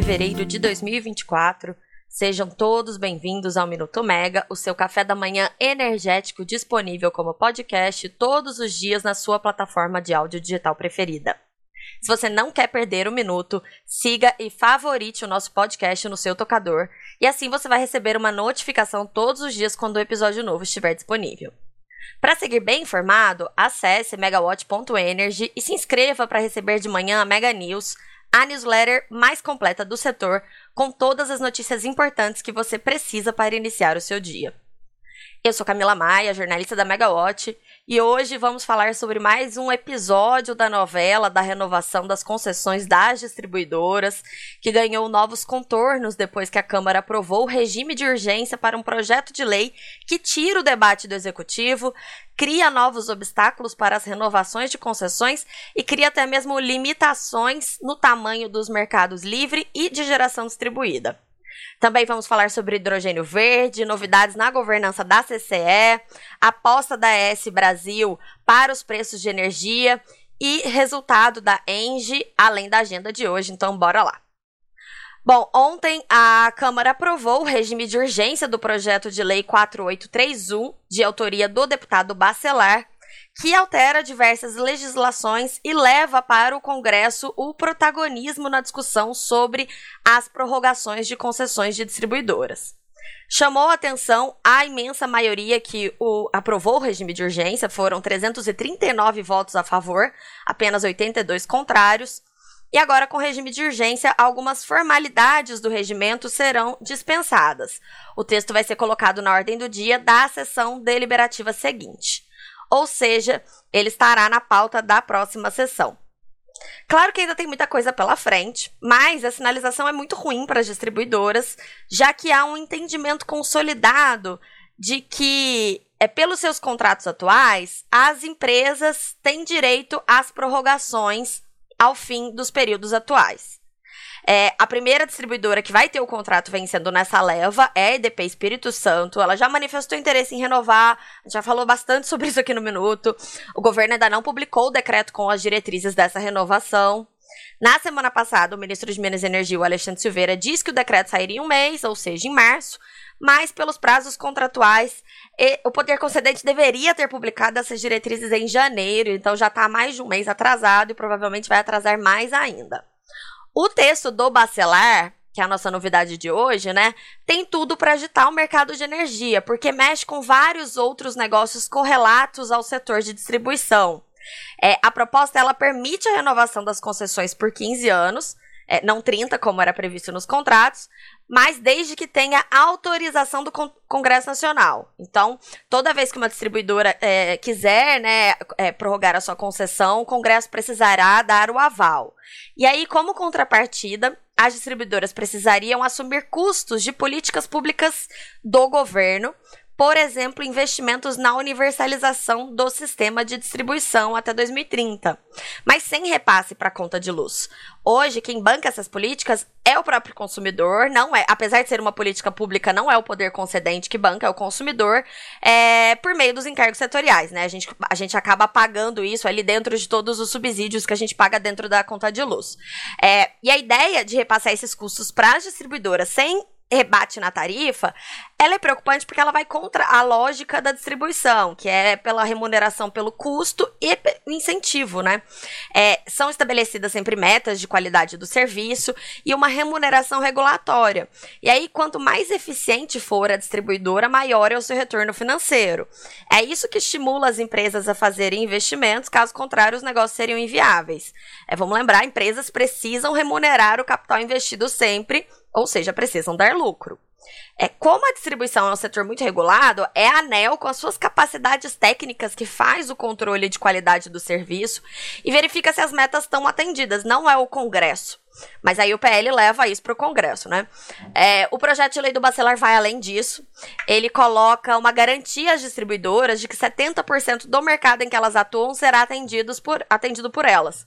fevereiro de 2024. Sejam todos bem-vindos ao Minuto Mega, o seu café da manhã energético disponível como podcast todos os dias na sua plataforma de áudio digital preferida. Se você não quer perder um minuto, siga e favorite o nosso podcast no seu tocador, e assim você vai receber uma notificação todos os dias quando o episódio novo estiver disponível. Para seguir bem informado, acesse megawatt.energy e se inscreva para receber de manhã a Mega News, a newsletter mais completa do setor, com todas as notícias importantes que você precisa para iniciar o seu dia. Eu sou Camila Maia, jornalista da Megawatt, e hoje vamos falar sobre mais um episódio da novela da renovação das concessões das distribuidoras, que ganhou novos contornos depois que a Câmara aprovou o regime de urgência para um projeto de lei que tira o debate do executivo, cria novos obstáculos para as renovações de concessões e cria até mesmo limitações no tamanho dos mercados livre e de geração distribuída. Também vamos falar sobre hidrogênio verde, novidades na governança da CCE, aposta da ES Brasil para os preços de energia e resultado da ENGE, além da agenda de hoje. Então, bora lá. Bom, ontem a Câmara aprovou o regime de urgência do projeto de lei 4831, de autoria do deputado Bacelar, que altera diversas legislações e leva para o Congresso o protagonismo na discussão sobre as prorrogações de concessões de distribuidoras. Chamou a atenção a imensa maioria que o, aprovou o regime de urgência, foram 339 votos a favor, apenas 82 contrários. E agora, com o regime de urgência, algumas formalidades do regimento serão dispensadas. O texto vai ser colocado na ordem do dia da sessão deliberativa seguinte ou seja, ele estará na pauta da próxima sessão. Claro que ainda tem muita coisa pela frente, mas a sinalização é muito ruim para as distribuidoras, já que há um entendimento consolidado de que, é pelos seus contratos atuais, as empresas têm direito às prorrogações ao fim dos períodos atuais. É, a primeira distribuidora que vai ter o contrato vencendo nessa leva é a EDP Espírito Santo. Ela já manifestou interesse em renovar, já falou bastante sobre isso aqui no Minuto. O governo ainda não publicou o decreto com as diretrizes dessa renovação. Na semana passada, o ministro de Minas e Energia, o Alexandre Silveira, disse que o decreto sairia em um mês, ou seja, em março, mas pelos prazos contratuais, o poder concedente deveria ter publicado essas diretrizes em janeiro, então já está mais de um mês atrasado e provavelmente vai atrasar mais ainda. O texto do Bacelar, que é a nossa novidade de hoje, né, tem tudo para agitar o mercado de energia, porque mexe com vários outros negócios correlatos ao setor de distribuição. É, a proposta ela permite a renovação das concessões por 15 anos, é, não 30, como era previsto nos contratos, mas desde que tenha autorização do Congresso Nacional. Então, toda vez que uma distribuidora é, quiser né, é, prorrogar a sua concessão, o Congresso precisará dar o aval. E aí, como contrapartida, as distribuidoras precisariam assumir custos de políticas públicas do governo por exemplo, investimentos na universalização do sistema de distribuição até 2030, mas sem repasse para a conta de luz. Hoje, quem banca essas políticas é o próprio consumidor, não é, apesar de ser uma política pública, não é o poder concedente que banca, é o consumidor, é, por meio dos encargos setoriais, né? A gente, a gente acaba pagando isso ali dentro de todos os subsídios que a gente paga dentro da conta de luz. É, e a ideia de repassar esses custos para as distribuidoras sem rebate na tarifa, ela é preocupante porque ela vai contra a lógica da distribuição, que é pela remuneração pelo custo e incentivo, né? É, são estabelecidas sempre metas de qualidade do serviço e uma remuneração regulatória. E aí, quanto mais eficiente for a distribuidora, maior é o seu retorno financeiro. É isso que estimula as empresas a fazerem investimentos, caso contrário, os negócios seriam inviáveis. É, vamos lembrar, empresas precisam remunerar o capital investido sempre ou seja, precisam dar lucro. É, como a distribuição é um setor muito regulado, é a ANEL, com as suas capacidades técnicas, que faz o controle de qualidade do serviço e verifica se as metas estão atendidas, não é o Congresso. Mas aí o PL leva isso para o Congresso, né? É, o projeto de lei do Bacelar vai além disso. Ele coloca uma garantia às distribuidoras de que 70% do mercado em que elas atuam será atendidos por, atendido por elas.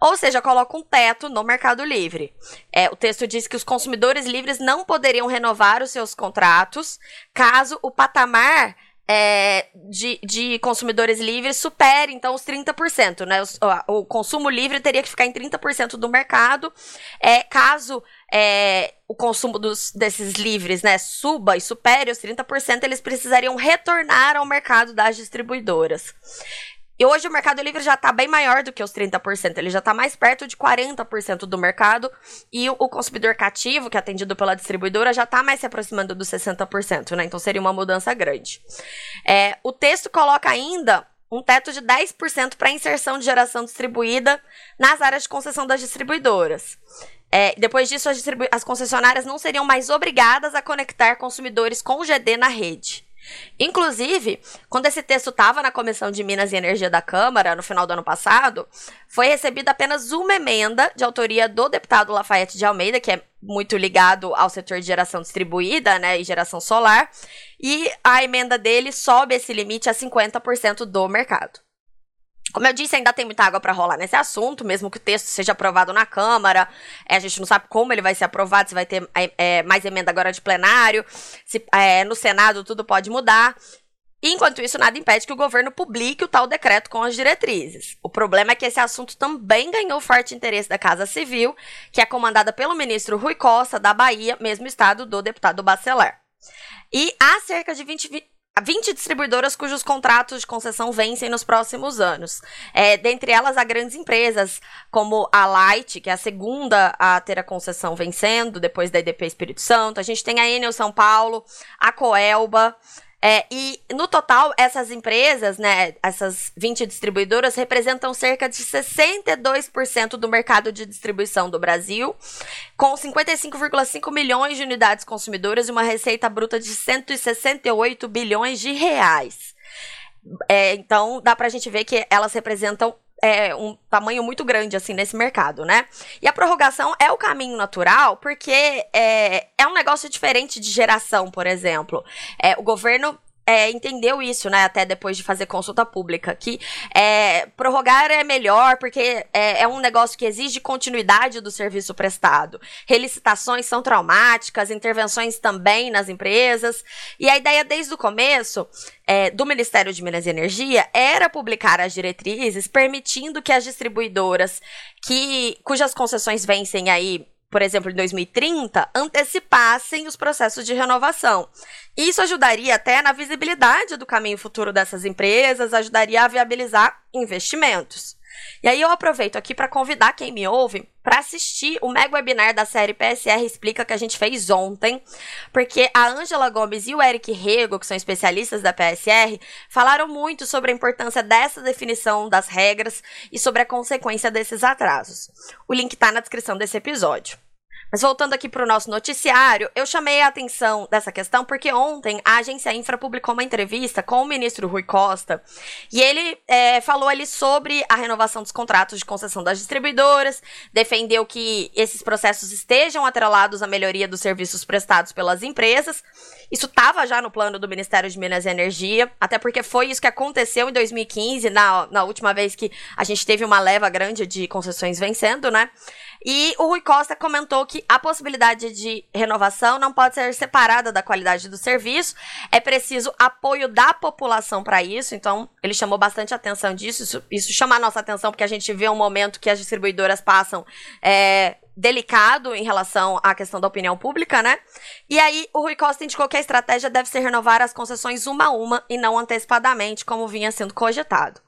Ou seja, coloca um teto no Mercado Livre. É, o texto diz que os consumidores livres não poderiam renovar os seus contratos caso o patamar é, de, de consumidores livres supere, então, os 30%, né? O, o consumo livre teria que ficar em 30% do mercado. É, caso é, o consumo dos, desses livres né, suba e supere os 30%, eles precisariam retornar ao mercado das distribuidoras. E hoje o Mercado Livre já está bem maior do que os 30%, ele já está mais perto de 40% do mercado, e o, consumidor cativo, que é atendido pela distribuidora, já está mais se aproximando dos 60%, né? Então seria uma mudança grande. É, o texto coloca ainda um teto de 10% para inserção de geração distribuída nas áreas de concessão das distribuidoras. É, depois disso, as, as concessionárias não seriam mais obrigadas a conectar consumidores com GD na rede. Inclusive, quando esse texto estava na Comissão de Minas e Energia da Câmara, no final do ano passado, foi recebida apenas uma emenda de autoria do deputado Lafayette de Almeida, que é muito ligado ao setor de geração distribuída né, e geração solar, e a emenda dele sobe esse limite a 50% do mercado. Como eu disse, ainda tem muita água para rolar nesse assunto, mesmo que o texto seja aprovado na Câmara. É, a gente não sabe como ele vai ser aprovado, se vai ter é, é mais emenda agora de plenário, se é, no Senado tudo pode mudar. Enquanto isso, nada impede que o governo publique o tal decreto com as diretrizes. O problema é que esse assunto também ganhou forte interesse da Casa Civil, que é comandada pelo ministro Rui Costa, da Bahia, mesmo estado do deputado Bacelar. E há cerca de 20, 20 distribuidoras cujos contratos de concessão vencem nos próximos anos. É, dentre elas, há grandes empresas como a Light, que é a segunda a ter a concessão vencendo, depois da EDP Espírito Santo. A gente tem a Enel São Paulo, a Coelba, é, e no total, essas empresas, né, essas 20 distribuidoras, representam cerca de 62% do mercado de distribuição do Brasil, com 55,5 milhões de unidades consumidoras e uma receita bruta de 168 bilhões de reais. É, então, dá pra gente ver que elas representam é, um tamanho muito grande assim nesse mercado, né? E a prorrogação é o caminho natural porque é, é um negócio diferente de geração, por exemplo. É, o governo é, entendeu isso, né? Até depois de fazer consulta pública, que é, prorrogar é melhor porque é, é, um negócio que exige continuidade do serviço prestado. Relicitações são traumáticas, intervenções também nas empresas. E a ideia desde o começo é, do Ministério de Minas e Energia era publicar as diretrizes permitindo que as distribuidoras que cujas concessões vencem aí por exemplo, em 2030, antecipassem os processos de renovação. Isso ajudaria até na visibilidade do caminho futuro dessas empresas, ajudaria a viabilizar investimentos. E aí eu aproveito aqui para convidar quem me ouve para assistir o mega webinar da série PSR Explica que a gente fez ontem, porque a Ângela Gomes e o Eric Rego, que são especialistas da PSR, falaram muito sobre a importância dessa definição das regras e sobre a consequência desses atrasos. O link está na descrição desse episódio. Mas voltando aqui para o nosso noticiário, eu chamei a atenção dessa questão porque ontem a agência Infra publicou uma entrevista com o ministro Rui Costa e ele é, falou ali sobre a renovação dos contratos de concessão das distribuidoras, defendeu que esses processos estejam atrelados à melhoria dos serviços prestados pelas empresas. Isso estava já no plano do Ministério de Minas e Energia, até porque foi isso que aconteceu em 2015, na, na última vez que a gente teve uma leva grande de concessões vencendo, né? E o Rui Costa comentou que a possibilidade de renovação não pode ser separada da qualidade do serviço, é preciso apoio da população para isso, então ele chamou bastante atenção disso, isso, isso, chama a nossa atenção porque a gente vê um momento que as distribuidoras passam é, delicado em relação à questão da opinião pública, né? E aí o Rui Costa indicou que a estratégia deve ser renovar as concessões uma a uma e não antecipadamente, como vinha sendo cogitado.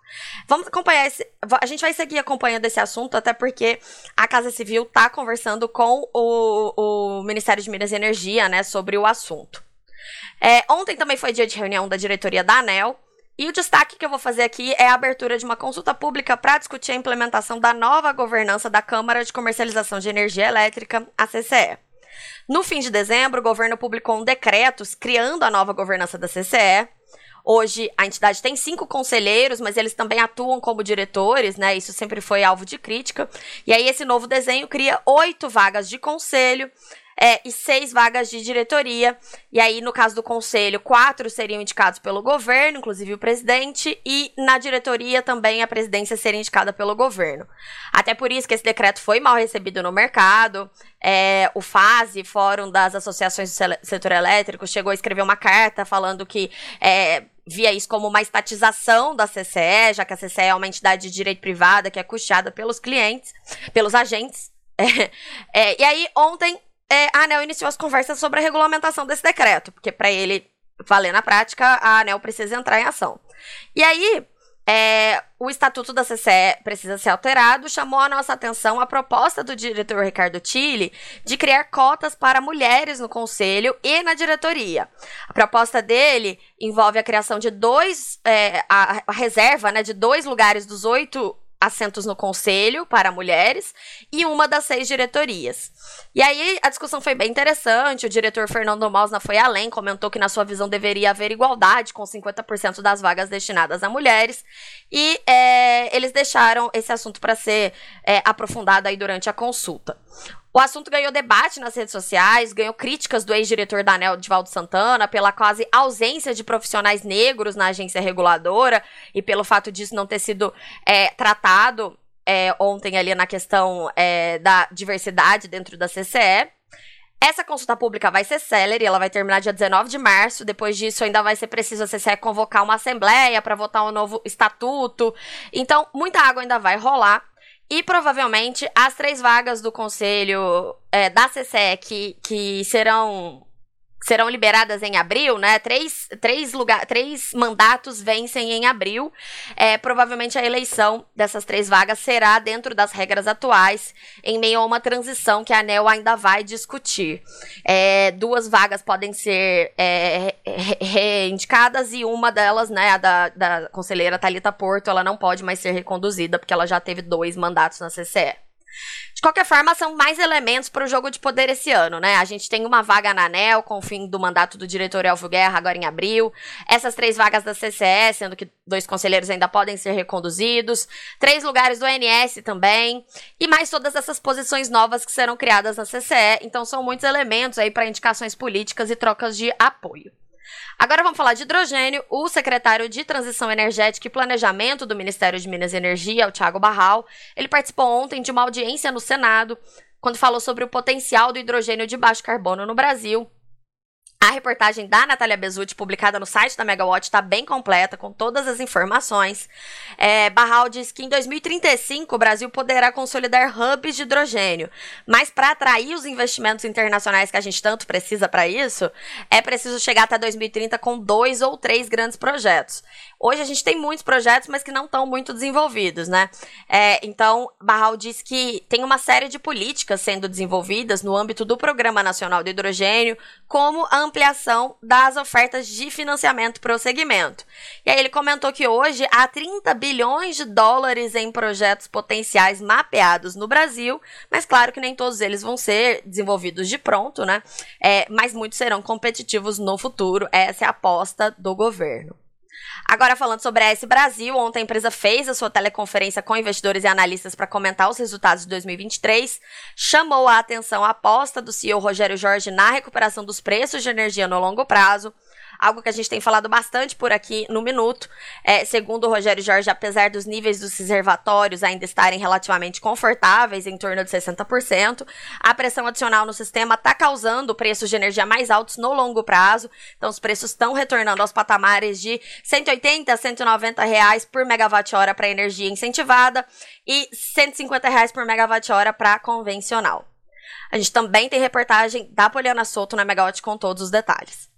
Vamos acompanhar esse. A gente vai seguir acompanhando esse assunto, até porque a Casa Civil está conversando com o, o, Ministério de Minas e Energia, né, sobre o assunto. É, ontem também foi dia de reunião da diretoria da ANEL. E o destaque que eu vou fazer aqui é a abertura de uma consulta pública para discutir a implementação da nova governança da Câmara de Comercialização de Energia Elétrica, a CCE. No fim de dezembro, o governo publicou um decreto criando a nova governança da CCE, Hoje a entidade tem cinco conselheiros, mas eles também atuam como diretores, né? Isso sempre foi alvo de crítica. E aí esse novo desenho cria oito vagas de conselho é, e seis vagas de diretoria. E aí, no caso do conselho, quatro seriam indicados pelo governo, inclusive o presidente, e na diretoria também a presidência seria indicada pelo governo. Até por isso que esse decreto foi mal recebido no mercado. É, o FASE, Fórum das Associações do Setor Elétrico, chegou a escrever uma carta falando que. É, via isso como uma estatização da CCE, já que a CCE é uma entidade de direito privada que é custeada pelos clientes, pelos agentes. É, é, e aí, ontem, é, a ANEL iniciou as conversas sobre a regulamentação desse decreto, porque para ele valer na prática, a ANEL precisa entrar em ação. E aí, é, o estatuto da CCE precisa ser alterado, chamou a nossa atenção a proposta do diretor Ricardo Tille de criar cotas para mulheres no conselho e na diretoria. A proposta dele envolve a criação de dois, é, a, a, reserva né, de dois lugares dos oito assentos no conselho para mulheres e uma das seis diretorias. E aí a discussão foi bem interessante. O diretor Fernando Mausna foi além, comentou que na sua visão deveria haver igualdade com 50% das vagas destinadas a mulheres. E é, eles deixaram esse assunto para ser é, aprofundado aí durante a consulta. O assunto ganhou debate nas redes sociais, ganhou críticas do ex-diretor da ANEL, Divaldo Santana, pela quase ausência de profissionais negros na agência reguladora e pelo fato disso não ter sido é, tratado é, ontem ali na questão é, da diversidade dentro da CCE. Essa consulta pública vai ser célere, ela vai terminar dia 19 de março. Depois disso, ainda vai ser preciso a CCE convocar uma assembleia para votar um novo estatuto. Então, muita água ainda vai rolar. E provavelmente as três vagas do conselho é, da CCE que, que serão serão liberadas em abril, né? Três, três, lugar, três mandatos vencem em abril. É, provavelmente a eleição dessas três vagas será dentro das regras atuais, em meio a uma transição que a ANEL ainda vai discutir. É, duas vagas podem ser é, reindicadas e uma delas, né, a da, da conselheira Talita Porto, ela não pode mais ser reconduzida porque ela já teve dois mandatos na CCE. De qualquer forma, são mais elementos para o jogo de poder esse ano, né? A gente tem uma vaga na ANEL, com o fim do mandato do diretor Elvio Guerra, agora em abril. Essas três vagas da CCE, sendo que dois conselheiros ainda podem ser reconduzidos. Três lugares do ONS também. E mais todas essas posições novas que serão criadas na CCE. Então, são muitos elementos aí para indicações políticas e trocas de apoio. Agora vamos falar de hidrogênio. O secretário de Transição Energética e Planejamento do Ministério de Minas e Energia, o Thiago Barral, ele participou ontem de uma audiência no Senado, quando falou sobre o potencial do hidrogênio de baixo carbono no Brasil a reportagem da Natália Bezutti, publicada no site da Megawatt, está bem completa, com todas as informações. É, Barral diz que em 2035 o Brasil poderá consolidar hubs de hidrogênio. Mas para atrair os investimentos internacionais que a gente tanto precisa para isso, é preciso chegar até 2030 com dois ou três grandes projetos. Hoje a gente tem muitos projetos, mas que não estão muito desenvolvidos, né? É, então, Barral diz que tem uma série de políticas sendo desenvolvidas no âmbito do Programa Nacional de Hidrogênio, como a ampliação das ofertas de financiamento para o segmento. E aí ele comentou que hoje há 30 bilhões de dólares em projetos potenciais mapeados no Brasil, mas claro que nem todos eles vão ser desenvolvidos de pronto, né? É, mas muitos serão competitivos no futuro. Essa é a aposta do governo. Agora, falando sobre a S Brasil, ontem a empresa fez a sua teleconferência com investidores e analistas para comentar os resultados de 2023, chamou a atenção a aposta do CEO Rogério Jorge na recuperação dos preços de energia no longo prazo algo que a gente tem falado bastante por aqui no Minuto. É, segundo o Rogério Jorge, apesar dos níveis dos reservatórios ainda estarem relativamente confortáveis, em torno de 60%, a pressão adicional no sistema está causando preços de energia mais altos no longo prazo. Então, os preços estão retornando aos patamares de 180 a 190 reais por megawatt-hora para energia incentivada e 150 reais por megawatt-hora para convencional. A gente também tem reportagem da Poliana Soto na Megawatt com todos os detalhes.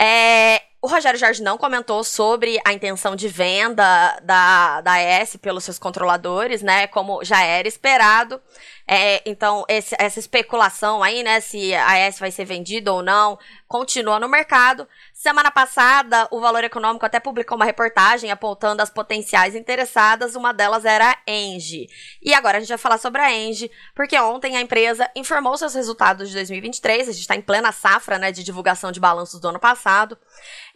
É, o Rogério Jorge não comentou sobre a intenção de venda da, da AES pelos seus controladores, né? Como já era esperado. É, então, esse, essa especulação aí, né? Se a AES vai ser vendida ou não, continua no mercado. Semana passada, o Valor Econômico até publicou uma reportagem apontando as potenciais interessadas. Uma delas era a Engie. E agora a gente vai falar sobre a Engie, porque ontem a empresa informou seus resultados de 2023. A gente está em plena safra né, de divulgação de balanços do ano passado.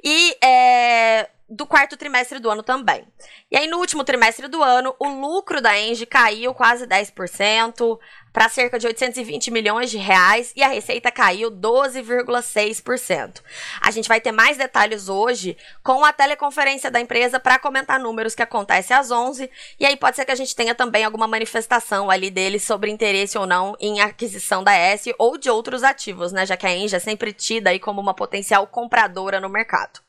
E é, do quarto trimestre do ano também. E aí, no último trimestre do ano, o lucro da Engie caiu quase 10% para cerca de 820 milhões de reais e a receita caiu 12,6%. A gente vai ter mais detalhes hoje com a teleconferência da empresa para comentar números que acontece às 11 e aí pode ser que a gente tenha também alguma manifestação ali deles sobre interesse ou não em aquisição da S ou de outros ativos, né, já que a Engie é sempre tida aí como uma potencial compradora no mercado.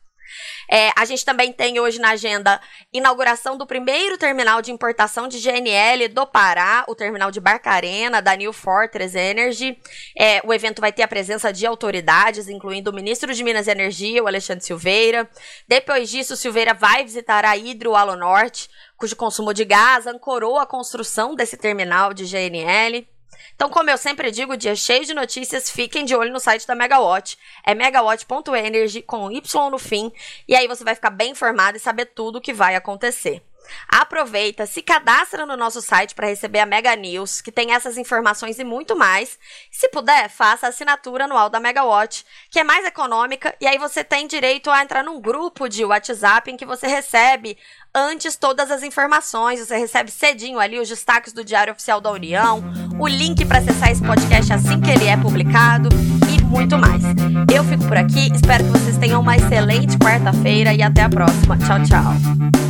É, a gente também tem hoje na agenda inauguração do primeiro terminal de importação de GNL do Pará, o terminal de Barcarena, da New Fortress Energy. É, o evento vai ter a presença de autoridades, incluindo o ministro de Minas e Energia, o Alexandre Silveira. Depois disso, Silveira vai visitar a Hidro Alo Norte, cujo consumo de gás ancorou a construção desse terminal de GNL. Então, como eu sempre digo, dia cheio de notícias, fiquem de olho no site da Megawatt. É megawatt.energy com Y no fim. E aí você vai ficar bem informado e saber tudo o que vai acontecer. Aproveita, se cadastra no nosso site para receber a Mega News, que tem essas informações e muito mais. Se puder, faça a assinatura anual da Megawatt, que é mais econômica, e aí você tem direito a entrar num grupo de WhatsApp em que você recebe antes todas as informações, você recebe cedinho ali os destaques do Diário Oficial da União, o link para acessar esse podcast assim que ele é publicado e muito mais. Eu fico por aqui, espero que vocês tenham uma excelente quarta-feira e até a próxima. Tchau, tchau.